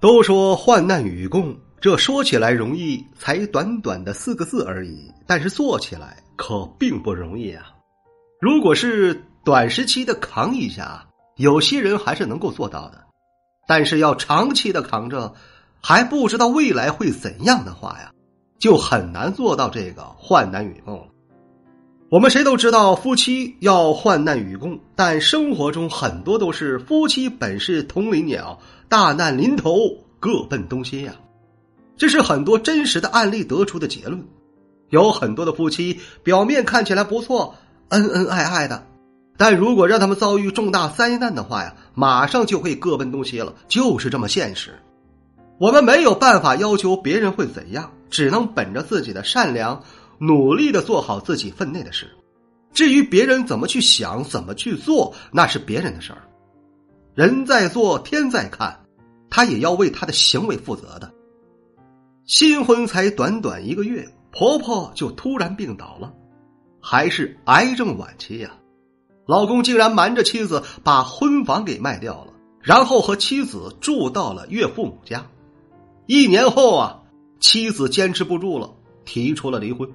都说患难与共，这说起来容易，才短短的四个字而已，但是做起来可并不容易啊。如果是短时期的扛一下，有些人还是能够做到的，但是要长期的扛着，还不知道未来会怎样的话呀，就很难做到这个患难与共了。我们谁都知道夫妻要患难与共，但生活中很多都是夫妻本是同林鸟。大难临头，各奔东西呀！这是很多真实的案例得出的结论。有很多的夫妻表面看起来不错，恩恩爱爱的，但如果让他们遭遇重大灾难的话呀，马上就会各奔东西了。就是这么现实。我们没有办法要求别人会怎样，只能本着自己的善良，努力的做好自己分内的事。至于别人怎么去想，怎么去做，那是别人的事儿。人在做，天在看，他也要为他的行为负责的。新婚才短短一个月，婆婆就突然病倒了，还是癌症晚期呀！老公竟然瞒着妻子把婚房给卖掉了，然后和妻子住到了岳父母家。一年后啊，妻子坚持不住了，提出了离婚。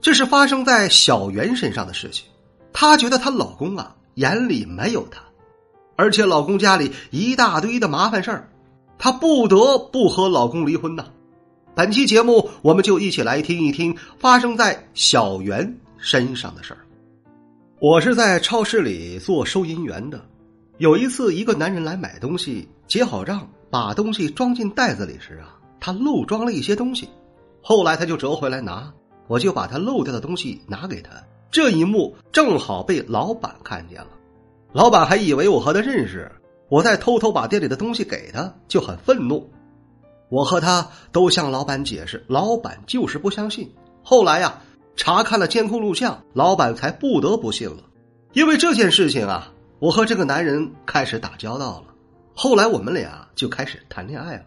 这是发生在小袁身上的事情，她觉得她老公啊眼里没有她。而且老公家里一大堆的麻烦事儿，她不得不和老公离婚呐。本期节目，我们就一起来听一听发生在小袁身上的事儿。我是在超市里做收银员的，有一次，一个男人来买东西，结好账，把东西装进袋子里时啊，他漏装了一些东西。后来他就折回来拿，我就把他漏掉的东西拿给他。这一幕正好被老板看见了。老板还以为我和他认识，我再偷偷把店里的东西给他，就很愤怒。我和他都向老板解释，老板就是不相信。后来呀，查看了监控录像，老板才不得不信了。因为这件事情啊，我和这个男人开始打交道了。后来我们俩就开始谈恋爱了。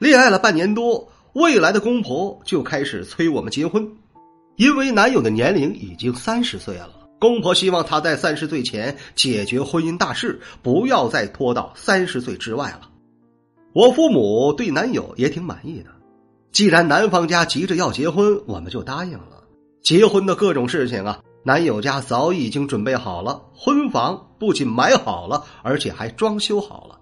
恋爱了半年多，未来的公婆就开始催我们结婚，因为男友的年龄已经三十岁了。公婆希望他在三十岁前解决婚姻大事，不要再拖到三十岁之外了。我父母对男友也挺满意的，既然男方家急着要结婚，我们就答应了。结婚的各种事情啊，男友家早已经准备好了，婚房不仅买好了，而且还装修好了。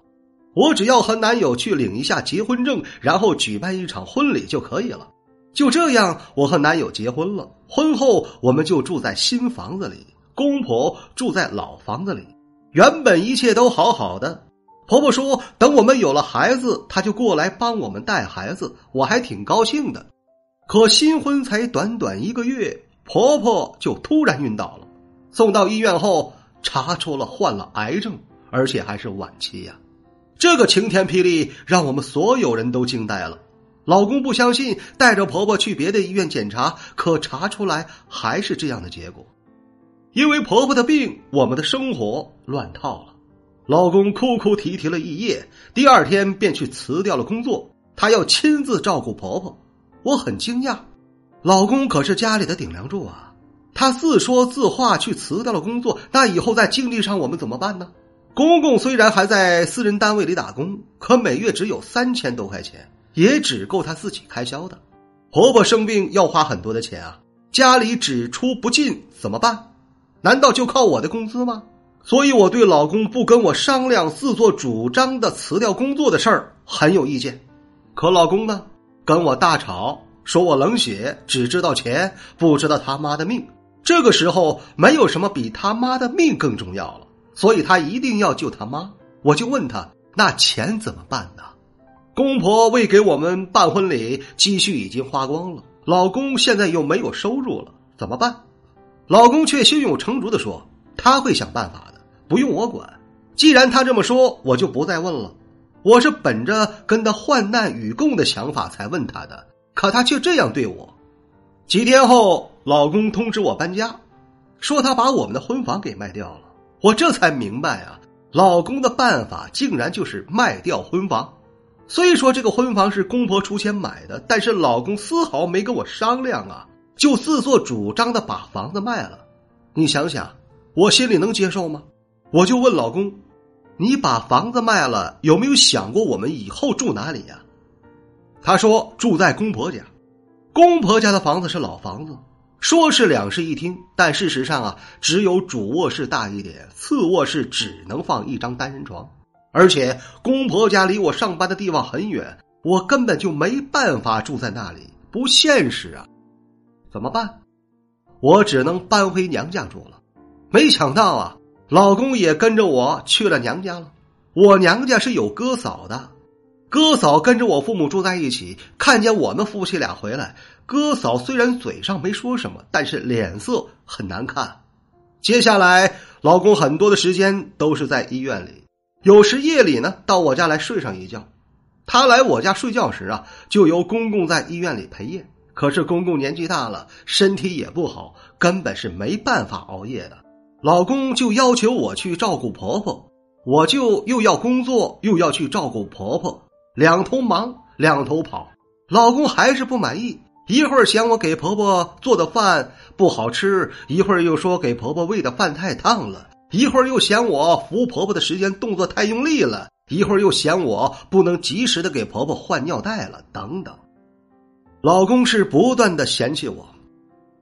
我只要和男友去领一下结婚证，然后举办一场婚礼就可以了。就这样，我和男友结婚了。婚后，我们就住在新房子里，公婆住在老房子里。原本一切都好好的。婆婆说，等我们有了孩子，她就过来帮我们带孩子，我还挺高兴的。可新婚才短短一个月，婆婆就突然晕倒了。送到医院后，查出了患了癌症，而且还是晚期呀。这个晴天霹雳，让我们所有人都惊呆了。老公不相信，带着婆婆去别的医院检查，可查出来还是这样的结果。因为婆婆的病，我们的生活乱套了。老公哭哭啼啼了一夜，第二天便去辞掉了工作，他要亲自照顾婆婆。我很惊讶，老公可是家里的顶梁柱啊！他自说自话去辞掉了工作，那以后在经济上我们怎么办呢？公公虽然还在私人单位里打工，可每月只有三千多块钱。也只够她自己开销的，婆婆生病要花很多的钱啊，家里只出不进怎么办？难道就靠我的工资吗？所以我对老公不跟我商量、自作主张的辞掉工作的事儿很有意见。可老公呢，跟我大吵，说我冷血，只知道钱，不知道他妈的命。这个时候没有什么比他妈的命更重要了，所以他一定要救他妈。我就问他，那钱怎么办呢？公婆为给我们办婚礼，积蓄已经花光了。老公现在又没有收入了，怎么办？老公却胸有成竹的说：“他会想办法的，不用我管。”既然他这么说，我就不再问了。我是本着跟他患难与共的想法才问他的，可他却这样对我。几天后，老公通知我搬家，说他把我们的婚房给卖掉了。我这才明白啊，老公的办法竟然就是卖掉婚房。虽说这个婚房是公婆出钱买的，但是老公丝毫没跟我商量啊，就自作主张的把房子卖了。你想想，我心里能接受吗？我就问老公。你把房子卖了，有没有想过我们以后住哪里呀？他说住在公婆家，公婆家的房子是老房子，说是两室一厅，但事实上啊，只有主卧室大一点，次卧室只能放一张单人床，而且公婆家离我上班的地方很远，我根本就没办法住在那里，不现实啊！怎么办？我只能搬回娘家住了。没想到啊！老公也跟着我去了娘家了。我娘家是有哥嫂的，哥嫂跟着我父母住在一起。看见我们夫妻俩回来，哥嫂虽然嘴上没说什么，但是脸色很难看。接下来，老公很多的时间都是在医院里，有时夜里呢到我家来睡上一觉。他来我家睡觉时啊，就由公公在医院里陪夜。可是公公年纪大了，身体也不好，根本是没办法熬夜的。老公就要求我去照顾婆婆，我就又要工作又要去照顾婆婆，两头忙两头跑。老公还是不满意，一会儿嫌我给婆婆做的饭不好吃，一会儿又说给婆婆喂的饭太烫了，一会儿又嫌我扶婆婆的时间动作太用力了，一会儿又嫌我不能及时的给婆婆换尿袋了，等等。老公是不断的嫌弃我。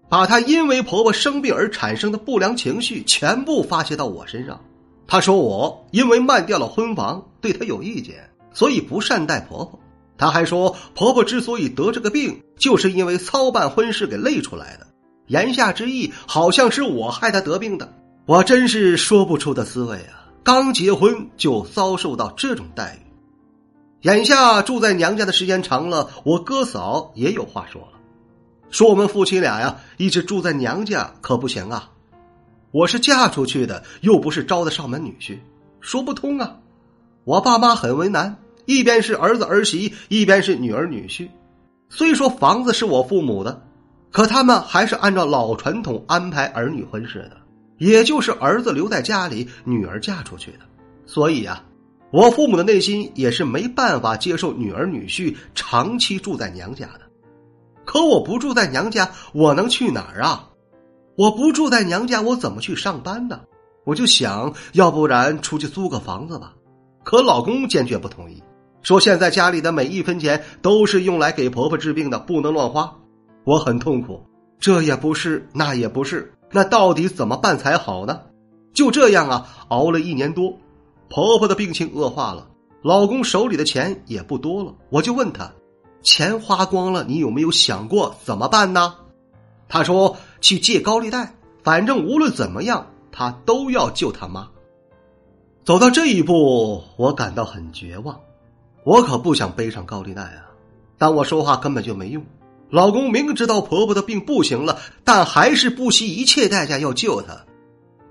把他因为婆婆生病而产生的不良情绪全部发泄到我身上。他说我因为卖掉了婚房，对他有意见，所以不善待婆婆。他还说婆婆之所以得这个病，就是因为操办婚事给累出来的。言下之意，好像是我害她得病的。我真是说不出的滋味啊！刚结婚就遭受到这种待遇。眼下住在娘家的时间长了，我哥嫂也有话说了。说我们夫妻俩呀，一直住在娘家可不行啊！我是嫁出去的，又不是招的上门女婿，说不通啊！我爸妈很为难，一边是儿子儿媳，一边是女儿女婿。虽说房子是我父母的，可他们还是按照老传统安排儿女婚事的，也就是儿子留在家里，女儿嫁出去的。所以啊，我父母的内心也是没办法接受女儿女婿长期住在娘家的。可我不住在娘家，我能去哪儿啊？我不住在娘家，我怎么去上班呢？我就想要不然出去租个房子吧。可老公坚决不同意，说现在家里的每一分钱都是用来给婆婆治病的，不能乱花。我很痛苦，这也不是，那也不是，那到底怎么办才好呢？就这样啊，熬了一年多，婆婆的病情恶化了，老公手里的钱也不多了，我就问他。钱花光了，你有没有想过怎么办呢？他说去借高利贷，反正无论怎么样，他都要救他妈。走到这一步，我感到很绝望。我可不想背上高利贷啊！但我说话根本就没用。老公明知道婆婆的病不行了，但还是不惜一切代价要救她。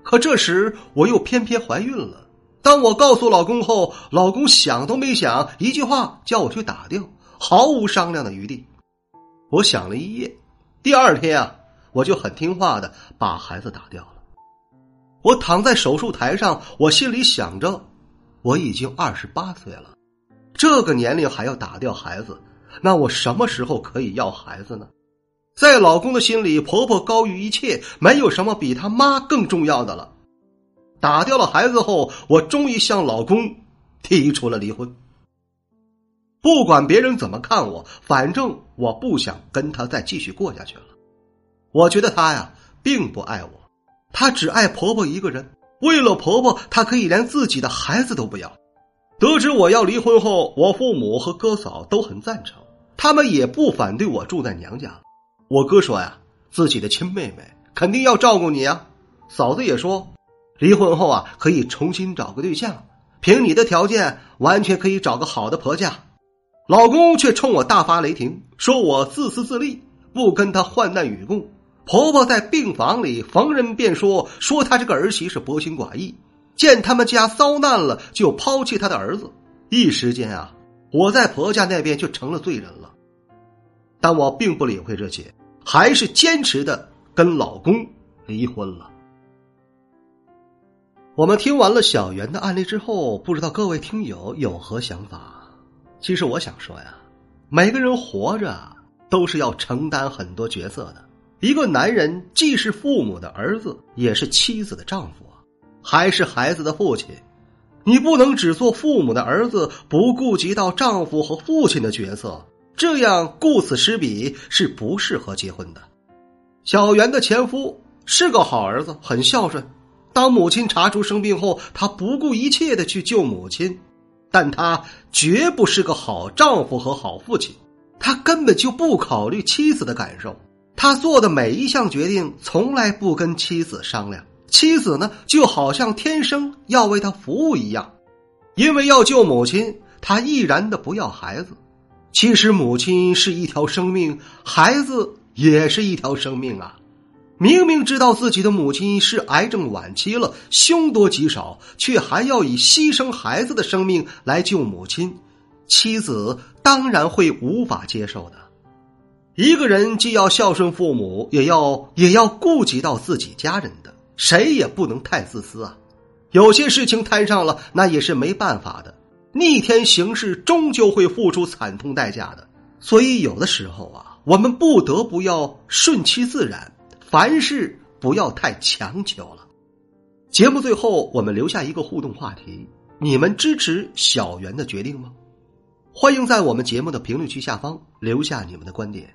可这时我又偏偏怀孕了。当我告诉老公后，老公想都没想，一句话叫我去打掉。毫无商量的余地，我想了一夜。第二天啊，我就很听话的把孩子打掉了。我躺在手术台上，我心里想着，我已经二十八岁了，这个年龄还要打掉孩子，那我什么时候可以要孩子呢？在老公的心里，婆婆高于一切，没有什么比他妈更重要的了。打掉了孩子后，我终于向老公提出了离婚。不管别人怎么看我，反正我不想跟他再继续过下去了。我觉得他呀，并不爱我，他只爱婆婆一个人。为了婆婆，他可以连自己的孩子都不要。得知我要离婚后，我父母和哥嫂都很赞成，他们也不反对我住在娘家。我哥说呀，自己的亲妹妹肯定要照顾你啊。嫂子也说，离婚后啊，可以重新找个对象，凭你的条件，完全可以找个好的婆家。老公却冲我大发雷霆，说我自私自利，不跟他患难与共。婆婆在病房里逢人便说，说她这个儿媳是薄情寡义，见他们家遭难了就抛弃他的儿子。一时间啊，我在婆家那边就成了罪人了。但我并不理会这些，还是坚持的跟老公离婚了。我们听完了小袁的案例之后，不知道各位听友有何想法？其实我想说呀，每个人活着都是要承担很多角色的。一个男人既是父母的儿子，也是妻子的丈夫，还是孩子的父亲。你不能只做父母的儿子，不顾及到丈夫和父亲的角色，这样顾此失彼，是不适合结婚的。小袁的前夫是个好儿子，很孝顺。当母亲查出生病后，他不顾一切的去救母亲，但他绝不是个好丈夫和好父亲。他根本就不考虑妻子的感受，他做的每一项决定从来不跟妻子商量。妻子呢，就好像天生要为他服务一样，因为要救母亲，他毅然的不要孩子。其实母亲是一条生命，孩子也是一条生命啊！明明知道自己的母亲是癌症晚期了，凶多吉少，却还要以牺牲孩子的生命来救母亲，妻子当然会无法接受的。一个人既要孝顺父母，也要也要顾及到自己家人的。谁也不能太自私啊！有些事情摊上了，那也是没办法的。逆天行事，终究会付出惨痛代价的。所以，有的时候啊，我们不得不要顺其自然，凡事不要太强求了。节目最后，我们留下一个互动话题：你们支持小袁的决定吗？欢迎在我们节目的评论区下方留下你们的观点。